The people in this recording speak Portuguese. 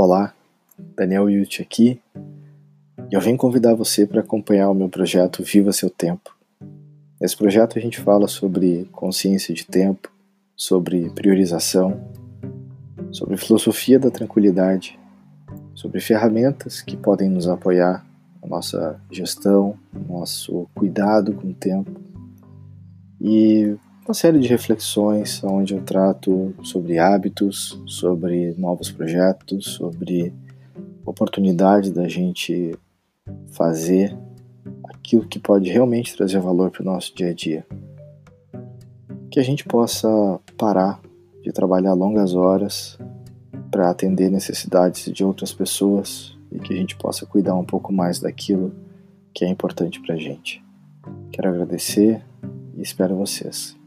Olá, Daniel Yuti aqui eu venho convidar você para acompanhar o meu projeto Viva Seu Tempo. Nesse projeto a gente fala sobre consciência de tempo, sobre priorização, sobre filosofia da tranquilidade, sobre ferramentas que podem nos apoiar na nossa gestão, no nosso cuidado com o tempo e uma série de reflexões onde eu trato sobre hábitos, sobre novos projetos, sobre oportunidade da gente fazer aquilo que pode realmente trazer valor para o nosso dia a dia. Que a gente possa parar de trabalhar longas horas para atender necessidades de outras pessoas e que a gente possa cuidar um pouco mais daquilo que é importante para a gente. Quero agradecer e espero vocês.